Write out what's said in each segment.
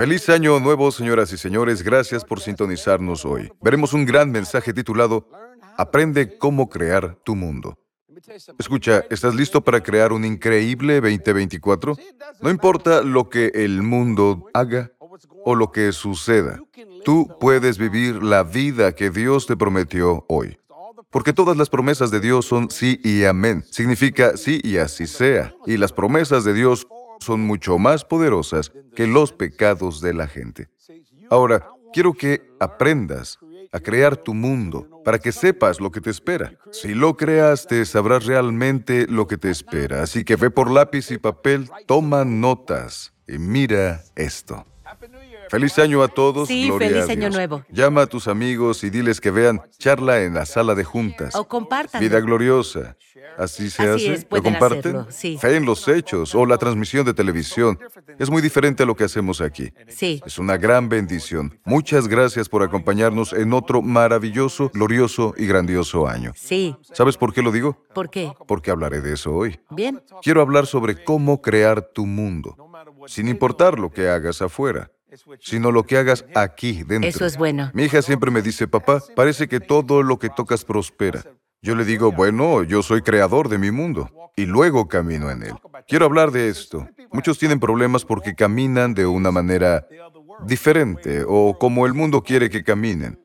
Feliz año nuevo, señoras y señores. Gracias por sintonizarnos hoy. Veremos un gran mensaje titulado Aprende cómo crear tu mundo. Escucha, ¿estás listo para crear un increíble 2024? No importa lo que el mundo haga o lo que suceda, tú puedes vivir la vida que Dios te prometió hoy. Porque todas las promesas de Dios son sí y amén. Significa sí y así sea. Y las promesas de Dios son mucho más poderosas que los pecados de la gente. Ahora, quiero que aprendas a crear tu mundo para que sepas lo que te espera. Si lo creaste, sabrás realmente lo que te espera. Así que ve por lápiz y papel, toma notas y mira esto. Feliz año a todos. Sí, Gloria feliz a año Dios. nuevo. Llama a tus amigos y diles que vean charla en la sala de juntas. O compartan. Vida gloriosa. Así se Así hace. es, ¿Lo comparten? hacerlo, sí. Fe en los hechos o la transmisión de televisión. Es muy diferente a lo que hacemos aquí. Sí. Es una gran bendición. Muchas gracias por acompañarnos en otro maravilloso, glorioso y grandioso año. Sí. ¿Sabes por qué lo digo? ¿Por qué? Porque hablaré de eso hoy. Bien. Quiero hablar sobre cómo crear tu mundo, sin importar lo que hagas afuera, sino lo que hagas aquí dentro. Eso es bueno. Mi hija siempre me dice, papá, parece que todo lo que tocas prospera. Yo le digo, bueno, yo soy creador de mi mundo y luego camino en él. Quiero hablar de esto. Muchos tienen problemas porque caminan de una manera diferente o como el mundo quiere que caminen.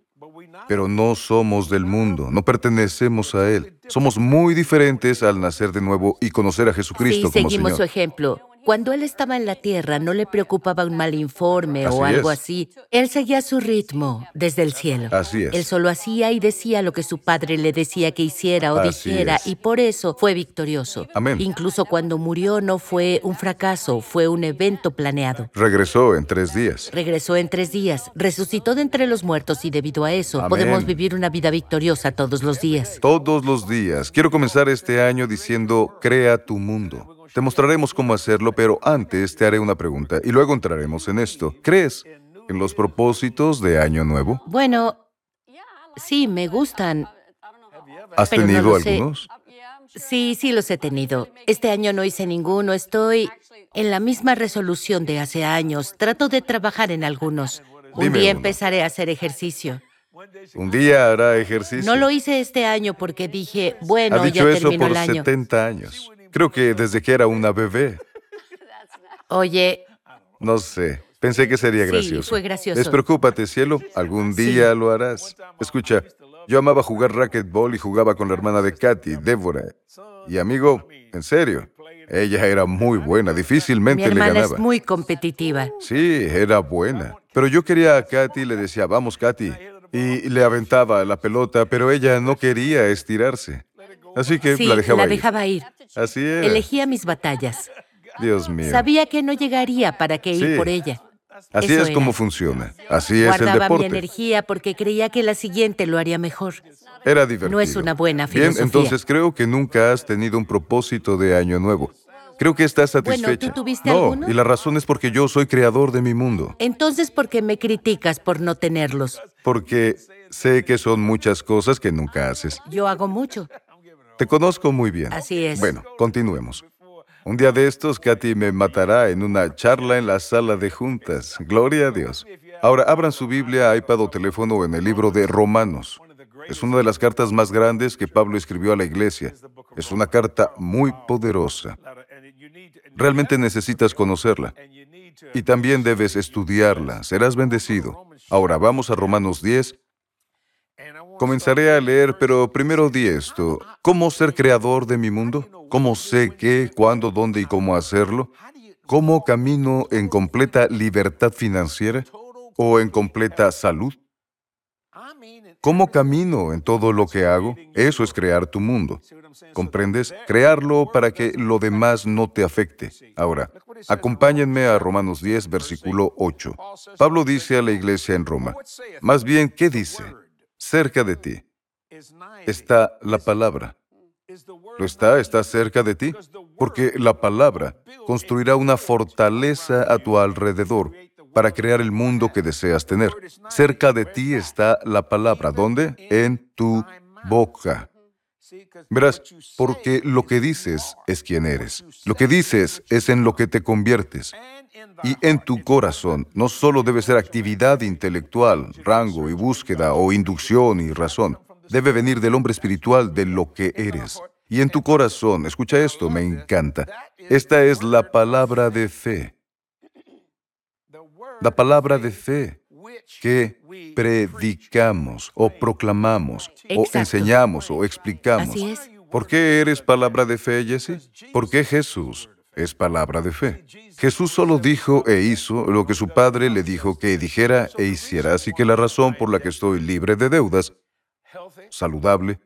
Pero no somos del mundo, no pertenecemos a él. Somos muy diferentes al nacer de nuevo y conocer a Jesucristo Sí, como seguimos su ejemplo. Cuando él estaba en la tierra, no le preocupaba un mal informe o algo es. así. Él seguía su ritmo desde el cielo. Así es. Él solo hacía y decía lo que su padre le decía que hiciera o Así dijera, es. y por eso fue victorioso. Amén. Incluso cuando murió no fue un fracaso, fue un evento planeado. Regresó en tres días. Regresó en tres días, resucitó de entre los muertos y debido a eso Amén. podemos vivir una vida victoriosa todos los días. Todos los días. Quiero comenzar este año diciendo, crea tu mundo. Te mostraremos cómo hacerlo, pero antes te haré una pregunta y luego entraremos en esto. ¿Crees en los propósitos de Año Nuevo? Bueno, sí, me gustan. ¿Has Pero no tenido sé. algunos? Sí, sí los he tenido. Este año no hice ninguno, estoy en la misma resolución de hace años. Trato de trabajar en algunos. Un día uno. empezaré a hacer ejercicio. Un día hará ejercicio. No lo hice este año porque dije, bueno, ha ya dicho eso terminó por el año. 70 años. Creo que desde que era una bebé. Oye, No sé. Pensé que sería Sí, gracioso. fue gracioso. Despreocúpate, cielo. Algún día lo harás. Escucha, yo amaba jugar racquetball y jugaba con la hermana de Katy, Débora. Y amigo, en serio, ella era muy buena. mi Difícilmente le hermana ganaba. es muy competitiva. Sí, era buena. Pero yo quería a Katy y le decía, vamos, Katy. Y le aventaba la pelota, pero ella no quería estirarse. Así que Sí, la dejaba ir. dejaba ir. Así era. Elegía mis batallas. Dios mío. Sabía que no llegaría para que ir Sí. por ella. Así Eso es como funciona. Así es el Guardaba mi deporte. energía porque creía que la siguiente lo haría mejor. Era divertido. No es una buena Bien, filosofía. entonces creo que nunca has tenido un propósito de año nuevo. Creo que estás Bueno, ¿tú satisfecha. tuviste no, alguno? y la razón es porque yo soy creador de mi mundo. Entonces, ¿por qué me criticas por no tenerlos? Porque sé que son muchas cosas que nunca haces. Yo hago mucho. Te conozco muy bien. Así es. Bueno, continuemos. Un día de estos, Katy me matará en una charla en la sala de juntas. Gloria a Dios. Ahora, abran su Biblia, iPad o teléfono en el libro de Romanos. Es una de las cartas más grandes que Pablo escribió a la iglesia. Es una carta muy poderosa. Realmente necesitas conocerla. Y también debes estudiarla. Serás bendecido. Ahora, vamos a Romanos 10. Comenzaré a leer, pero primero di esto. ¿Cómo ser creador de mi mundo? ¿Cómo sé qué, cuándo, dónde y cómo hacerlo? ¿Cómo camino en completa libertad financiera? ¿O en completa salud? ¿Cómo camino en todo lo que hago? Eso es crear tu mundo. ¿Comprendes? Crearlo para que lo demás no te afecte. Ahora, acompáñenme a Romanos 10, versículo 8. Pablo dice a la iglesia en Roma, más bien, ¿qué dice? Cerca de ti está la palabra. ¿Lo está? ¿Está cerca de ti? Porque la palabra construirá una fortaleza a tu alrededor para crear el mundo que deseas tener. Cerca de ti está la palabra. ¿Dónde? En tu boca. Verás, porque lo que dices es quien eres. Lo que dices es en lo que te conviertes. Y en tu corazón no solo debe ser actividad intelectual, rango y búsqueda o inducción y razón. Debe venir del hombre espiritual de lo que eres. Y en tu corazón, escucha esto, me encanta. Esta es la palabra de fe. La palabra de fe que predicamos o proclamamos o enseñamos o explicamos. Así es. ¿Por qué eres palabra de fe, Jesse? Porque Jesús es palabra de fe. Jesús solo dijo e hizo lo que su Padre le dijo que dijera e hiciera, así que la razón por la que estoy libre de deudas, saludable,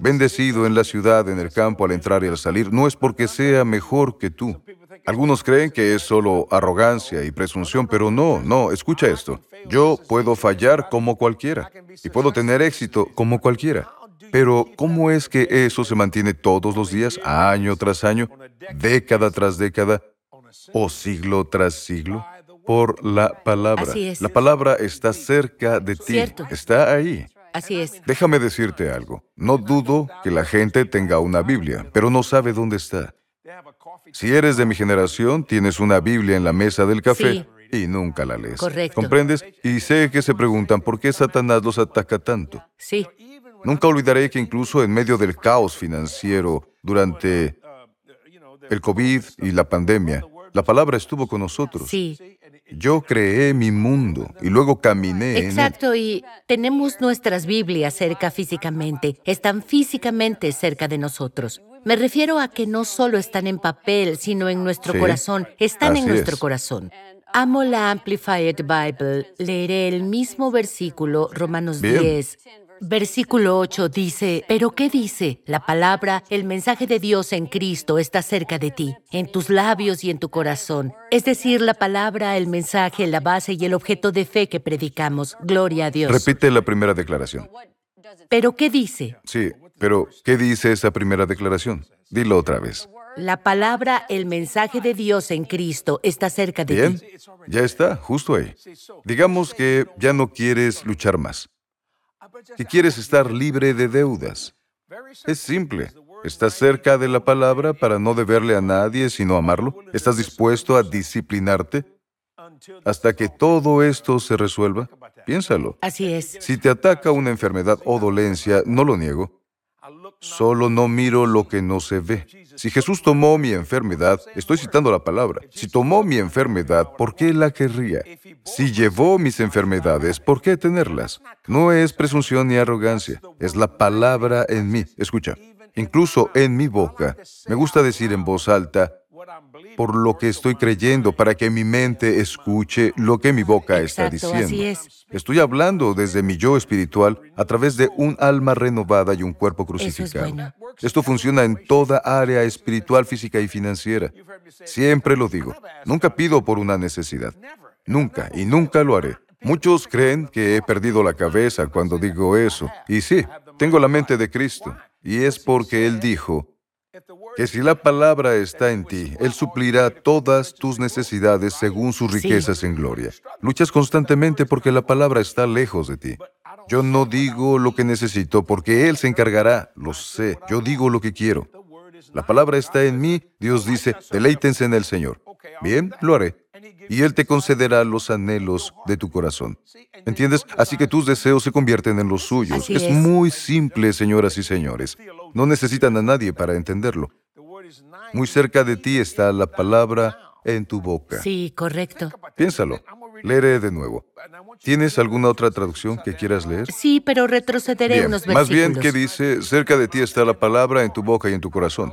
bendecido en la ciudad, en el campo, al entrar y al salir, no es porque sea mejor que tú. Algunos creen que es solo arrogancia y presunción, pero no, no, escucha esto. Yo puedo fallar como cualquiera y puedo tener éxito como cualquiera. Pero ¿cómo es que eso se mantiene todos los días, año tras año, década tras década o siglo tras siglo? Por la palabra. Así es. La palabra está cerca de ti, Cierto. está ahí. Así es. Déjame decirte algo. No dudo que la gente tenga una Biblia, pero no sabe dónde está. Si eres de mi generación, tienes una Biblia en la mesa del café y nunca la lees. Correcto. ¿Comprendes? Y sé que se preguntan por qué Satanás los ataca tanto. Sí. Nunca olvidaré que incluso en medio del caos financiero durante el COVID y la pandemia, la palabra estuvo con nosotros. Sí. Yo creé mi mundo y luego caminé en él. Exacto, y tenemos nuestras Biblias cerca físicamente, están físicamente cerca de nosotros. Me refiero a que no solo están en papel, sino en nuestro Sí, corazón, están en nuestro es. corazón. Amo la Amplified Bible, leeré el mismo versículo, Romanos Bien. 10. Versículo 8 dice, ¿pero qué dice? La palabra, el mensaje de Dios en Cristo está cerca de ti, en tus labios y en tu corazón. Es decir, la palabra, el mensaje, la base y el objeto de fe que predicamos. Gloria a Dios. Repite la primera declaración. ¿Pero qué dice? Sí, pero ¿qué dice esa primera declaración? Dilo otra vez. La palabra, el mensaje de Dios en Cristo está cerca de Bien, ti. ya está, justo ahí. Digamos que ya no quieres luchar más, que quieres estar libre de deudas. Es simple. ¿Estás cerca de la palabra para no deberle a nadie sino amarlo? ¿Estás dispuesto a disciplinarte hasta que todo esto se resuelva? Piénsalo. Así es. Si te ataca una enfermedad o dolencia, no lo niego, solo no miro lo que no se ve. Si Jesús tomó mi enfermedad, estoy citando la palabra, si tomó mi enfermedad, ¿por qué la querría? Si llevó mis enfermedades, ¿por qué tenerlas? No es presunción ni arrogancia, es la palabra en mí. Escucha, incluso en mi boca, me gusta decir en voz alta, por lo que estoy creyendo, para que mi mente escuche lo que mi boca está diciendo. así es. Estoy hablando desde mi yo espiritual a través de un alma renovada y un cuerpo es crucificado. bueno. Esto funciona en toda área espiritual, física y financiera. Siempre lo digo. Nunca pido por una necesidad. Nunca, y nunca lo haré. Muchos creen que he perdido la cabeza cuando digo eso. Y sí, tengo la mente de Cristo. Y es porque Él dijo que si la palabra está en ti, Él suplirá todas tus necesidades según sus Sí. riquezas en gloria. Luchas constantemente porque la palabra está lejos de ti. Yo no digo lo que necesito porque Él se encargará, lo sé. Yo digo lo que quiero. La palabra está en mí, Dios dice, deleítense en el Señor. Bien, lo haré. Y Él te concederá los anhelos de tu corazón. ¿Entiendes? Así que tus deseos se convierten en los suyos. Es. muy simple, señoras y señores. No necesitan a nadie para entenderlo. Muy cerca de ti está la palabra en tu boca. Sí, correcto. Piénsalo. Leeré de nuevo. ¿Tienes alguna otra traducción que quieras leer? Sí, pero retrocederé Bien, unos más versículos. bien que dice, cerca de ti está la palabra en tu boca y en tu corazón.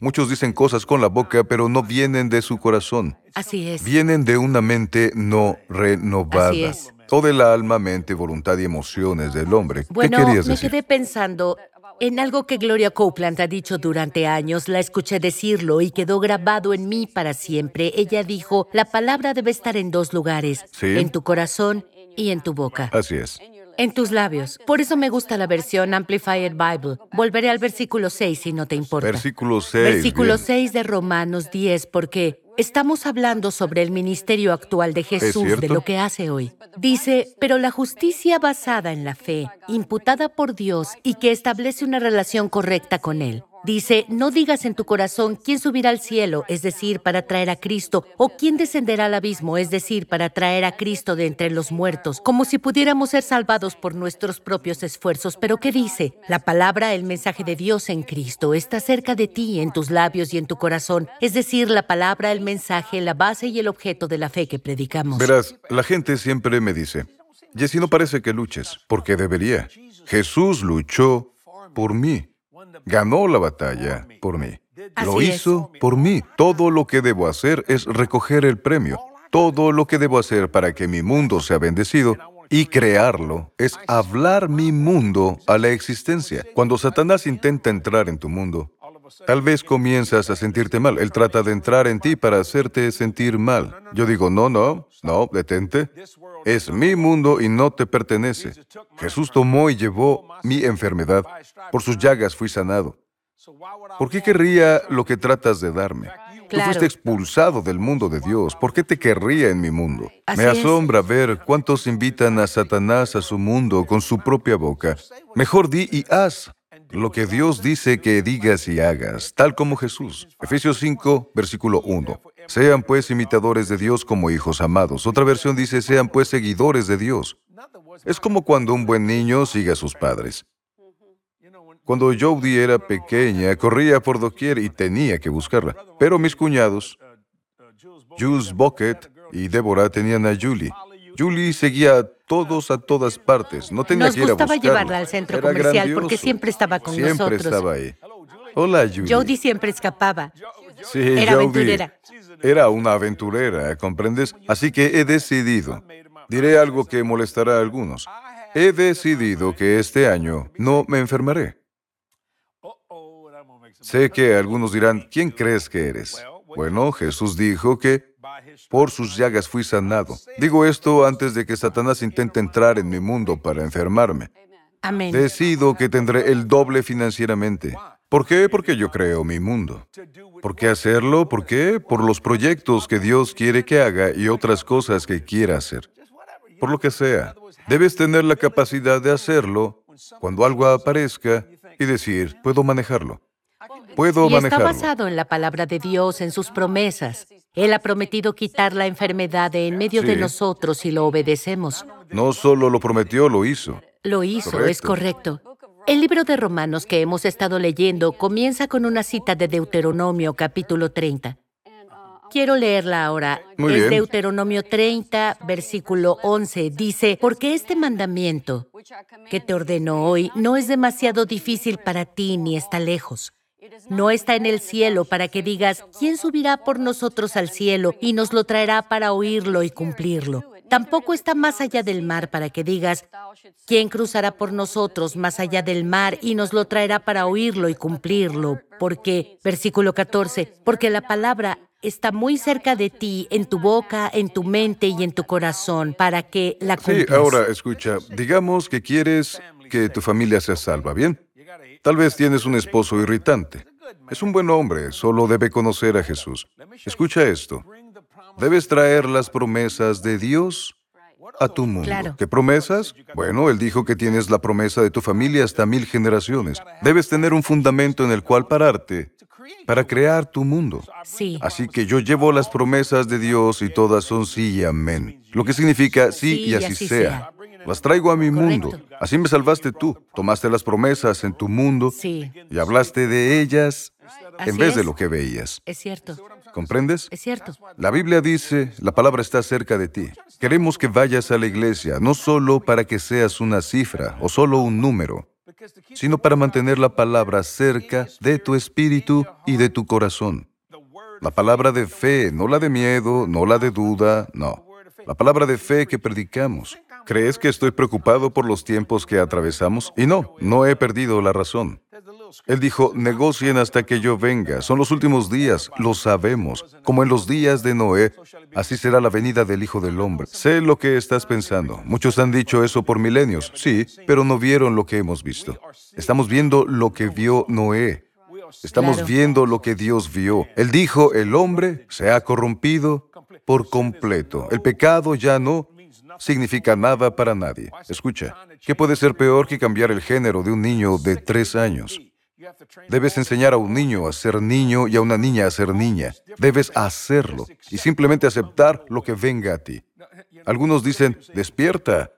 Muchos dicen cosas con la boca, pero no vienen de su corazón. Así es. Vienen de una mente no renovada. Así es. Toda el alma, mente, voluntad y emociones del hombre. Bueno, ¿Qué querías me decir? quedé pensando en algo que Gloria Copeland ha dicho durante años. La escuché decirlo y quedó grabado en mí para siempre. Ella dijo, la palabra debe estar en dos lugares, Sí. en tu corazón y en tu boca. Así es. En tus labios. Por eso me gusta la versión Amplified Bible. Volveré al versículo 6 si no te importa. Versículo 6. Versículo bien. 6 de Romanos 10, porque Estamos hablando sobre el ministerio actual de Jesús, de lo que hace hoy. Dice, pero la justicia basada en la fe, imputada por Dios y que establece una relación correcta con Él. Dice, no digas en tu corazón quién subirá al cielo, es decir, para traer a Cristo, o quién descenderá al abismo, es decir, para traer a Cristo de entre los muertos, como si pudiéramos ser salvados por nuestros propios esfuerzos. Pero ¿qué dice? La palabra, el mensaje de Dios en Cristo, está cerca de ti, en tus labios y en tu corazón, es decir, la palabra, el mensaje, la base y el objeto de la fe que predicamos. Verás, la gente siempre me dice, Jesse, no parece que luches, porque debería. Jesús luchó por mí. Ganó la batalla por mí. Lo es. hizo por mí. Todo lo que debo hacer es recoger el premio. Todo lo que debo hacer para que mi mundo sea bendecido y crearlo es hablar mi mundo a la existencia. Cuando Satanás intenta entrar en tu mundo, Tal vez comienzas a sentirte mal. Él trata de entrar en ti para hacerte sentir mal. Yo digo, no, no, no, detente. Es mi mundo y no te pertenece. Jesús tomó y llevó mi enfermedad. Por sus llagas fui sanado. ¿Por qué querría lo que tratas de darme? Tú Claro. fuiste expulsado del mundo de Dios. ¿Por qué te querría en mi mundo? Así Me es. asombra ver cuántos invitan a Satanás a su mundo con su propia boca. Mejor di y haz lo que Dios dice que digas y hagas, tal como Jesús. Efesios 5, versículo 1. Sean pues imitadores de Dios como hijos amados. Otra versión dice, sean pues seguidores de Dios. Es como cuando un buen niño sigue a sus padres. Cuando Jodie era pequeña, corría por doquier y tenía que buscarla. Pero mis cuñados, Jules Bucket y Deborah, tenían a Julie. Julie seguía a todos a todas partes. No tenía Nos que ir a gustaba buscarla. llevarla al centro Era comercial porque siempre estaba con Siempre nosotros. estaba ahí. Hola, Julie. Jody siempre escapaba. Sí, Era Jody. aventurera. Era una aventurera, ¿comprendes? Así que he decidido. Diré algo que molestará a algunos. He decidido que este año no me enfermaré. Sé que algunos dirán, ¿quién crees que eres? Bueno, Jesús dijo que por sus llagas fui sanado. Digo esto antes de que Satanás intente entrar en mi mundo para enfermarme. Amén. Decido que tendré el doble financieramente. ¿Por qué? Porque yo creo mi mundo. ¿Por qué hacerlo? ¿Por qué? Por los proyectos que Dios quiere que haga y otras cosas que quiera hacer. Por lo que sea. Debes tener la capacidad de hacerlo cuando algo aparezca y decir, puedo manejarlo. Puedo Y está manejarlo. basado en la palabra de Dios, en sus promesas. Él ha prometido quitar la enfermedad de en medio de nosotros si lo obedecemos. No solo lo prometió, lo hizo. Lo hizo, es Correcto. El libro de Romanos que hemos estado leyendo comienza con una cita de Deuteronomio capítulo 30. Quiero leerla ahora. Muy es bien. Deuteronomio 30, versículo 11. Dice, porque este mandamiento que te ordeno hoy no es demasiado difícil para ti ni está lejos. No está en el cielo para que digas, ¿quién subirá por nosotros al cielo y nos lo traerá para oírlo y cumplirlo? Tampoco está más allá del mar para que digas, ¿quién cruzará por nosotros más allá del mar y nos lo traerá para oírlo y cumplirlo? Porque, versículo 14, porque la palabra está muy cerca de ti, en tu boca, en tu mente y en tu corazón, para que la Sí, cumplas. ahora escucha, digamos que quieres que tu familia sea salva, ¿bien? Tal vez tienes un esposo irritante. Es un buen hombre, solo debe conocer a Jesús. Escucha esto. Debes traer las promesas de Dios a tu mundo. Claro. ¿Qué promesas? Bueno, Él dijo que tienes la promesa de tu familia hasta mil generaciones. Debes tener un fundamento en el cual pararte para crear tu mundo. Sí. Así que yo llevo las promesas de Dios y todas son sí y amén. Lo que significa sí, y así, sea. Las traigo a mi Correcto. mundo. Así me salvaste tú. Tomaste las promesas en tu mundo Sí. y hablaste de ellas en vez de lo que veías. Es cierto, ¿Comprendes? es cierto. La Biblia dice, la palabra está cerca de ti. Queremos que vayas a la iglesia, no solo para que seas una cifra o solo un número, sino para mantener la palabra cerca de tu espíritu y de tu corazón. La palabra de fe, no la de miedo, no la de duda, no. La palabra de fe que predicamos. ¿Crees que estoy preocupado por los tiempos que atravesamos? Y no, no he perdido la razón. Él dijo, negocien hasta que yo venga. Son los últimos días, lo sabemos. Como en los días de Noé, así será la venida del Hijo del Hombre. Sé lo que estás pensando. Muchos han dicho eso por milenios, sí, pero no vieron lo que hemos visto. Estamos viendo lo que vio Noé. Estamos Claro. viendo lo que Dios vio. Él dijo, el hombre se ha corrompido por completo. El pecado ya no significa nada para nadie. Escucha, ¿qué puede ser peor que cambiar el género de un niño de tres años? Debes enseñar a un niño a ser niño y a una niña a ser niña. Debes hacerlo y simplemente aceptar lo que venga a ti. Algunos dicen, despierta.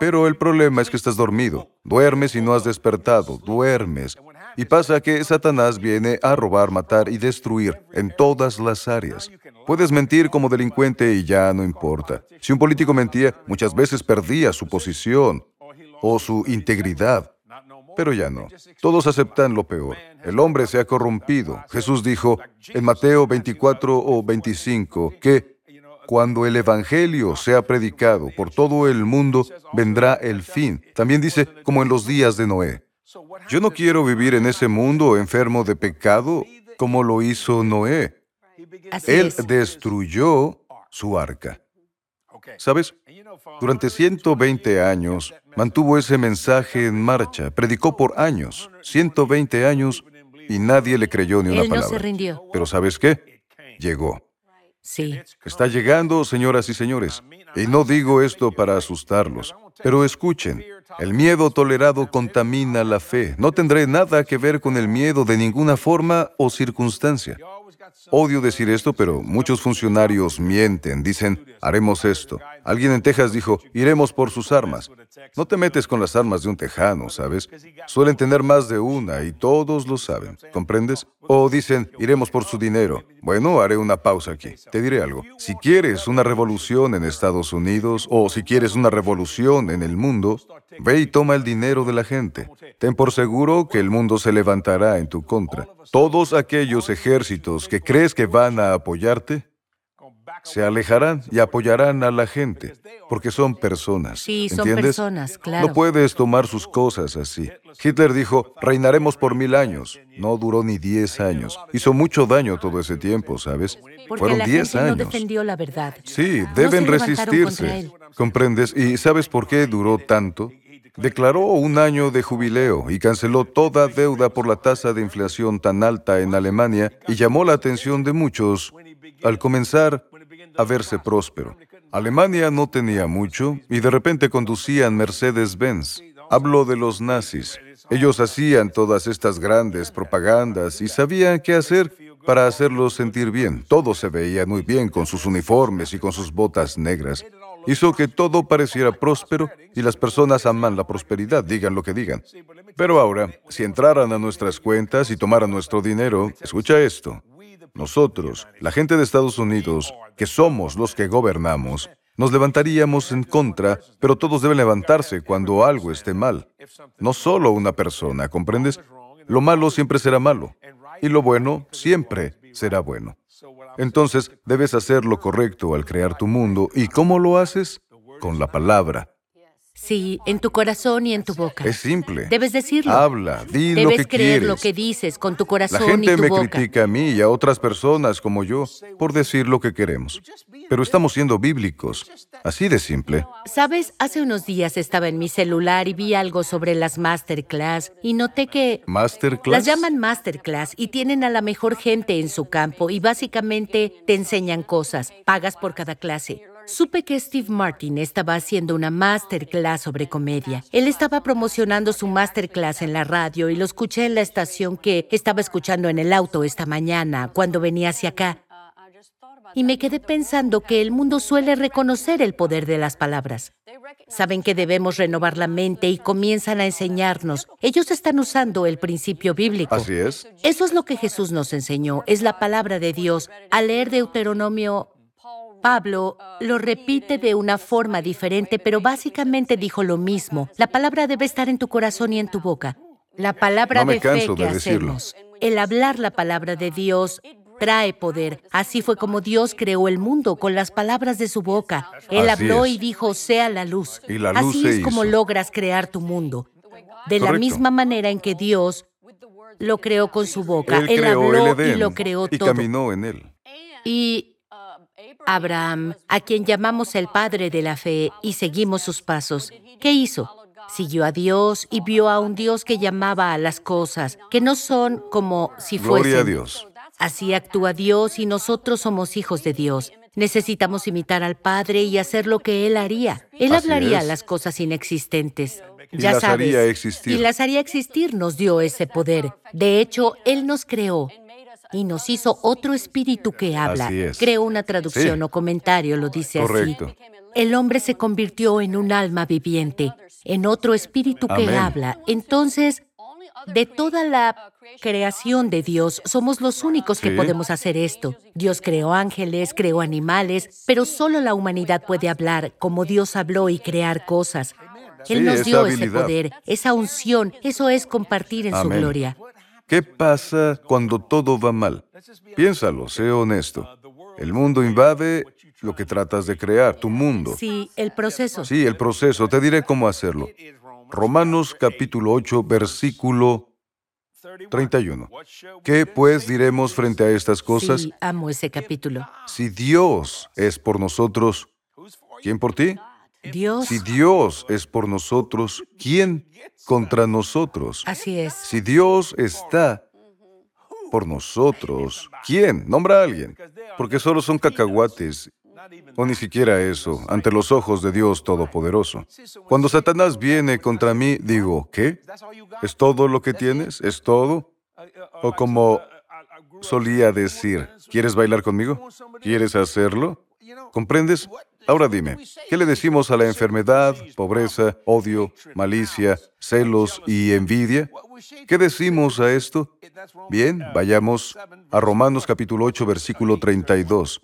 Pero el problema es que estás dormido. Duermes y no has despertado. Duermes. Y pasa que Satanás viene a robar, matar y destruir en todas las áreas. Puedes mentir como delincuente y ya no importa. Si un político mentía, muchas veces perdía su posición o su integridad. Pero ya no. Todos aceptan lo peor. El hombre se ha corrompido. Jesús dijo en Mateo 24 o 25 que cuando el Evangelio sea predicado por todo el mundo, vendrá el fin. También dice, como en los días de Noé. Yo no quiero vivir en ese mundo enfermo de pecado como lo hizo Noé. Así Él es. destruyó su arca. ¿Sabes? Durante 120 años mantuvo ese mensaje en marcha, predicó por años, 120 años, y nadie le creyó ni una Él no se palabra. rindió. Pero ¿sabes qué? Llegó. Sí. Está llegando, señoras y señores. Y no digo esto para asustarlos, pero escuchen, el miedo tolerado contamina la fe. No tendré nada que ver con el miedo de ninguna forma o circunstancia. Odio decir esto, pero muchos funcionarios mienten, dicen, haremos esto. Alguien en Texas dijo, iremos por sus armas. No te metes con las armas de un tejano, ¿sabes? Suelen tener más de una y todos lo saben, ¿comprendes? O dicen, iremos por su dinero. Bueno, haré una pausa aquí. Te diré algo. Si quieres una revolución en Estados Unidos o si quieres una revolución en el mundo, ve y toma el dinero de la gente. Ten por seguro que el mundo se levantará en tu contra. Todos aquellos ejércitos que crees que van a apoyarte, se alejarán y apoyarán a la gente, porque son personas. Sí, son personas, claro. No puedes tomar sus cosas así. Hitler dijo, reinaremos por mil años. No duró ni diez años. Hizo mucho daño todo ese tiempo, ¿sabes? Porque Fueron la diez gente no años. defendió la verdad. Sí, No deben resistirse. ¿Comprendes? ¿Y sabes por qué duró tanto? Declaró un año de jubileo y canceló toda deuda por la tasa de inflación tan alta en Alemania y llamó la atención de muchos al comenzar a verse próspero. Alemania no tenía mucho y de repente conducían Mercedes-Benz. Hablo de los nazis. Ellos hacían todas estas grandes propagandas y sabían qué hacer para hacerlos sentir bien. Todos se veían muy bien con sus uniformes y con sus botas negras. Hizo que todo pareciera próspero y las personas aman la prosperidad, digan lo que digan. Pero ahora, si entraran a nuestras cuentas y tomaran nuestro dinero, escucha esto. Nosotros, la gente de Estados Unidos, que somos los que gobernamos, nos levantaríamos en contra, pero todos deben levantarse cuando algo esté mal. No solo una persona, ¿comprendes? Lo malo siempre será malo y lo bueno siempre será bueno. Entonces, debes hacer lo correcto al crear tu mundo. ¿Y cómo lo haces? Con la palabra. Sí, en tu corazón y en tu boca. Es simple. Debes decirlo. Habla, di lo Debes que creer quieres. lo que dices con tu La corazón gente y tu me boca. critica a mí y a otras personas como yo por decir lo que queremos. Pero estamos siendo bíblicos. Así de simple. Sabes, hace unos días estaba en mi celular y vi algo sobre las masterclass y noté que Masterclass. las llaman masterclass y tienen a la mejor gente en su campo y básicamente te enseñan cosas, pagas por cada clase. Supe que Steve Martin estaba haciendo una masterclass sobre comedia. Él estaba promocionando su masterclass en la radio y lo escuché en la estación que estaba escuchando en el auto esta mañana cuando venía hacia acá. Y me quedé pensando que el mundo suele reconocer el poder de las palabras. Saben que debemos renovar la mente y comienzan a enseñarnos. Ellos están usando el principio bíblico. Así es. Eso es lo que Jesús nos enseñó, es la palabra de Dios. Al leer Deuteronomio, Pablo lo repite de una forma diferente, pero básicamente dijo lo mismo. La palabra debe estar en tu corazón y en tu boca. La palabra No me de fe que de hacemos, el hablar la palabra de Dios trae poder. Así fue como Dios creó el mundo con las palabras de su boca. Él Así habló es. y dijo, sea la luz. Y la luz Así se es como logras crear tu mundo. De la misma manera en que Dios lo creó con su boca. Él Él, creó habló el Edén y lo creó y todo. caminó en él. Y Abraham, a quien llamamos el padre de la fe y seguimos sus pasos, ¿qué hizo? Siguió a Dios y vio a un Dios que llamaba a las cosas, que no son como si Gloria fuesen. a Dios. Así actúa Dios y nosotros somos hijos de Dios. Necesitamos imitar al Padre y hacer lo que Él haría. Él Así hablaría es. las cosas inexistentes. Y ya las sabes. haría existir. Y las haría existir, nos dio ese poder. De hecho, Él nos creó y nos hizo otro espíritu que habla. Así es. Creó una traducción Sí. o comentario, lo dice Correcto. así. El hombre se convirtió en un alma viviente, en otro espíritu que Amén. habla. Entonces, de toda la creación de Dios, somos los únicos que Sí. podemos hacer esto. Dios creó ángeles, creó animales, pero solo la humanidad puede hablar como Dios habló y crear cosas. Él Sí, nos dio ese poder, esa unción, eso es compartir en su gloria. ¿Qué pasa cuando todo va mal? Piénsalo, sé honesto. El mundo invade lo que tratas de crear, tu mundo. Sí, el proceso. Sí, el proceso. Te diré cómo hacerlo. Romanos capítulo 8, versículo 31. ¿Qué pues diremos frente a estas cosas? Sí, amo ese capítulo. Si Dios es por nosotros, ¿quién por ti? Dios, Si Dios es por nosotros, ¿quién contra nosotros? así es. Si Dios está por nosotros, ¿quién? Nombra a alguien. Porque solo son cacahuates, o ni siquiera eso, ante los ojos de Dios Todopoderoso. Cuando Satanás viene contra mí, digo, ¿qué? ¿Es todo lo que tienes? ¿Es todo? O como solía decir, ¿quieres bailar conmigo? ¿Quieres hacerlo? ¿Comprendes? Ahora dime, ¿qué le decimos a la enfermedad, pobreza, odio, malicia, celos y envidia? ¿Qué decimos a esto? Bien, vayamos a Romanos capítulo 8, versículo 32.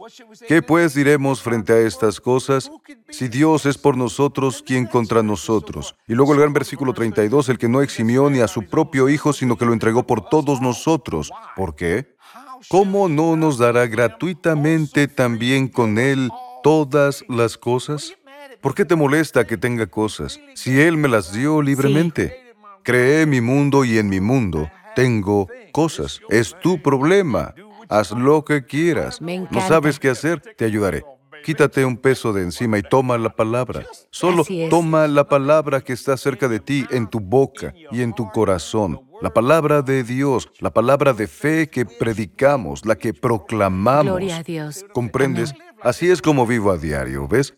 ¿Qué pues diremos frente a estas cosas? Si Dios es por nosotros, ¿quién contra nosotros? Y luego el gran versículo 32, el que no eximió ni a su propio Hijo, sino que lo entregó por todos nosotros. ¿Por qué? ¿Cómo no nos dará gratuitamente también con Él todas las cosas? ¿Por qué te molesta que tenga cosas si Él me las dio libremente? Creé mi mundo y en mi mundo tengo cosas. Es tu problema. Haz lo que quieras. ¿No sabes qué hacer? Te ayudaré. Quítate un peso de encima y toma la palabra. Solo toma la palabra que está cerca de ti en tu boca y en tu corazón. La palabra de Dios, la palabra de fe que predicamos, la que proclamamos. Gloria a Dios. ¿Comprendes? Así es como vivo a diario, ¿ves?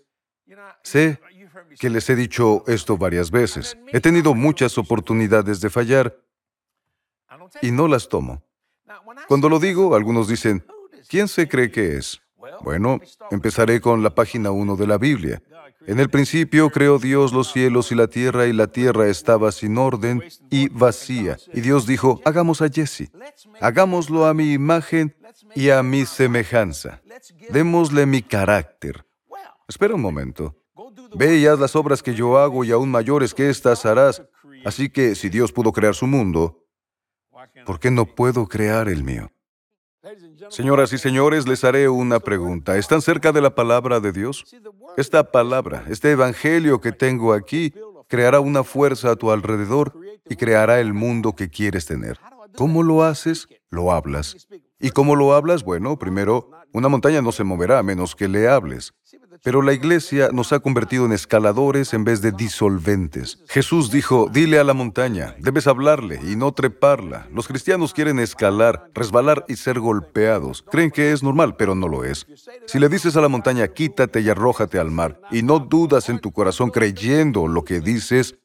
Sé que les he dicho esto varias veces. He tenido muchas oportunidades de fallar y no las tomo. Cuando lo digo, algunos dicen, ¿quién se cree que es? Bueno, empezaré con la página 1 de la Biblia. En el principio creó Dios los cielos y la tierra, y la tierra estaba sin orden y vacía. Y Dios dijo, hagamos a Jesse, hagámoslo a mi imagen y a mi semejanza. Démosle mi carácter. Espera un momento. Ve y haz las obras que yo hago y aún mayores que estas harás. Así que si Dios pudo crear su mundo, ¿por qué no puedo crear el mío? Señoras y señores, les haré una pregunta. ¿Están cerca de la palabra de Dios? Esta palabra, este evangelio que tengo aquí, creará una fuerza a tu alrededor y creará el mundo que quieres tener. ¿Cómo lo haces? Lo hablas. ¿Y cómo lo hablas? Bueno, primero, una montaña no se moverá a menos que le hables. Pero la iglesia nos ha convertido en escaladores en vez de disolventes. Jesús dijo, dile a la montaña, debes hablarle y no treparla. Los cristianos quieren escalar, resbalar y ser golpeados. Creen que es normal, pero no lo es. Si le dices a la montaña, quítate y arrójate al mar, y no dudas en tu corazón creyendo lo que dices,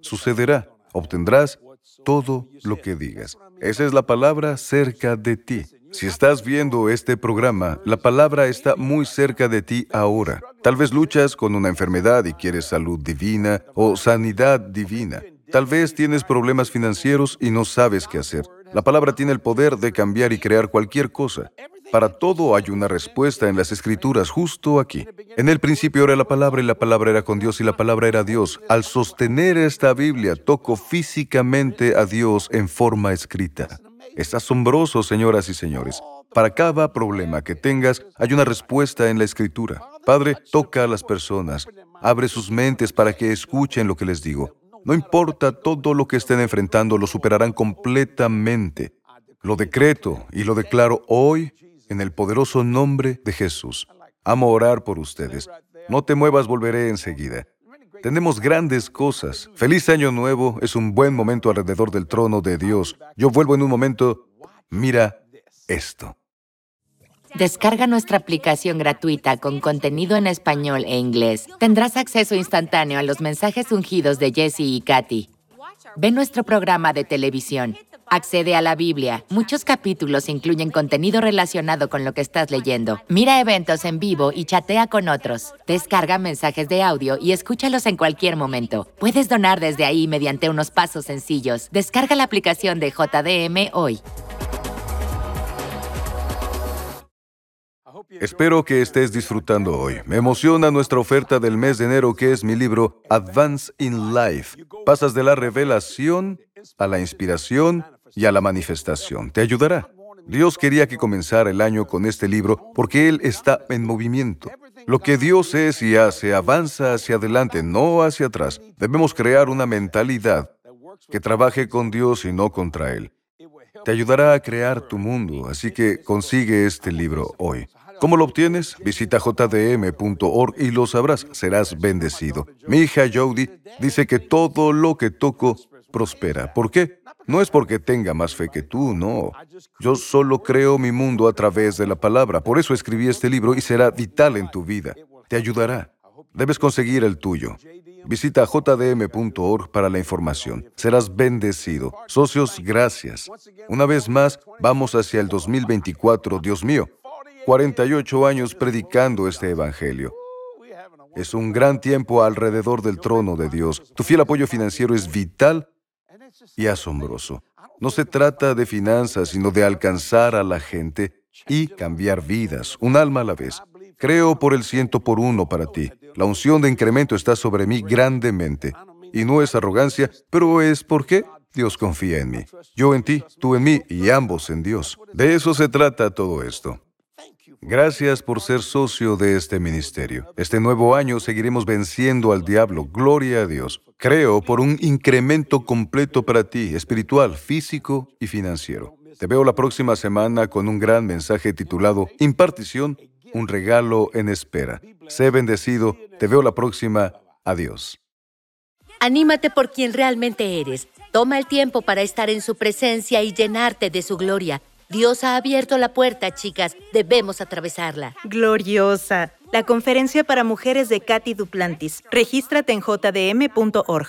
sucederá. Obtendrás todo lo que digas. Esa es la palabra cerca de ti. Si estás viendo este programa, la palabra está muy cerca de ti ahora. Tal vez luchas con una enfermedad y quieres salud divina o sanidad divina. Tal vez tienes problemas financieros y no sabes qué hacer. La palabra tiene el poder de cambiar y crear cualquier cosa. Para todo hay una respuesta en las escrituras justo aquí. En el principio era la palabra y la palabra era con Dios y la palabra era Dios. Al sostener esta Biblia, toco físicamente a Dios en forma escrita. Es asombroso, señoras y señores. Para cada problema que tengas, hay una respuesta en la escritura. Padre, toca a las personas. Abre sus mentes para que escuchen lo que les digo. No importa todo lo que estén enfrentando, lo superarán completamente. Lo decreto y lo declaro hoy en el poderoso nombre de Jesús. Amo orar por ustedes. No te muevas, volveré enseguida. Tenemos grandes cosas. Feliz año nuevo es un buen momento alrededor del trono de Dios. Yo vuelvo en un momento. Mira esto. Descarga nuestra aplicación gratuita con contenido en español e inglés. Tendrás acceso instantáneo a los mensajes ungidos de Jesse y Katy. Ve nuestro programa de televisión. Accede a la Biblia. Muchos capítulos incluyen contenido relacionado con lo que estás leyendo. Mira eventos en vivo y chatea con otros. Descarga mensajes de audio y escúchalos en cualquier momento. Puedes donar desde ahí mediante unos pasos sencillos. Descarga la aplicación de JDM hoy. Espero que estés disfrutando hoy. Me emociona nuestra oferta del mes de enero que es mi libro Advance in Life. Pasas de la revelación a la inspiración y a la manifestación. Te ayudará. Dios quería que comenzara el año con este libro porque Él está en movimiento. Lo que Dios es y hace avanza hacia adelante, no hacia atrás. Debemos crear una mentalidad que trabaje con Dios y no contra Él. Te ayudará a crear tu mundo, así que consigue este libro hoy. ¿Cómo lo obtienes? Visita jdm.org y lo sabrás, serás bendecido. Mi hija Jody dice que todo lo que toco prospera. ¿Por qué? No es porque tenga más fe que tú, no. Yo solo creo mi mundo a través de la palabra. Por eso escribí este libro y será vital en tu vida. Te ayudará. Debes conseguir el tuyo. Visita jdm.org para la información. Serás bendecido. Socios, gracias. Una vez más, vamos hacia el 2024, Dios mío. 48 años predicando este Evangelio. Es un gran tiempo alrededor del trono de Dios. Tu fiel apoyo financiero es vital y asombroso. No se trata de finanzas, sino de alcanzar a la gente y cambiar vidas, un alma a la vez. Creo por el ciento por uno para ti. La unción de incremento está sobre mí grandemente. Y no es arrogancia, pero es porque Dios confía en mí. Yo en ti, tú en mí y ambos en Dios. De eso se trata todo esto. Gracias por ser socio de este ministerio. Este nuevo año seguiremos venciendo al diablo. Gloria a Dios. Creo por un incremento completo para ti, espiritual, físico y financiero. Te veo la próxima semana con un gran mensaje titulado Impartición, un regalo en espera. Sé bendecido. Te veo la próxima. Adiós. Anímate por quien realmente eres. Toma el tiempo para estar en su presencia y llenarte de su gloria. Dios ha abierto la puerta, chicas. Debemos atravesarla. Gloriosa. La conferencia para mujeres de Katy Duplantis. Regístrate en jdm.org.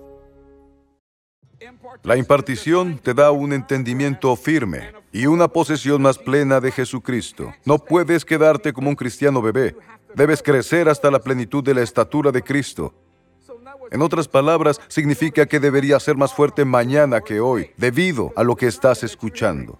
La impartición te da un entendimiento firme y una posesión más plena de Jesucristo. No puedes quedarte como un cristiano bebé. Debes crecer hasta la plenitud de la estatura de Cristo. En otras palabras, significa que deberías ser más fuerte mañana que hoy, debido a lo que estás escuchando.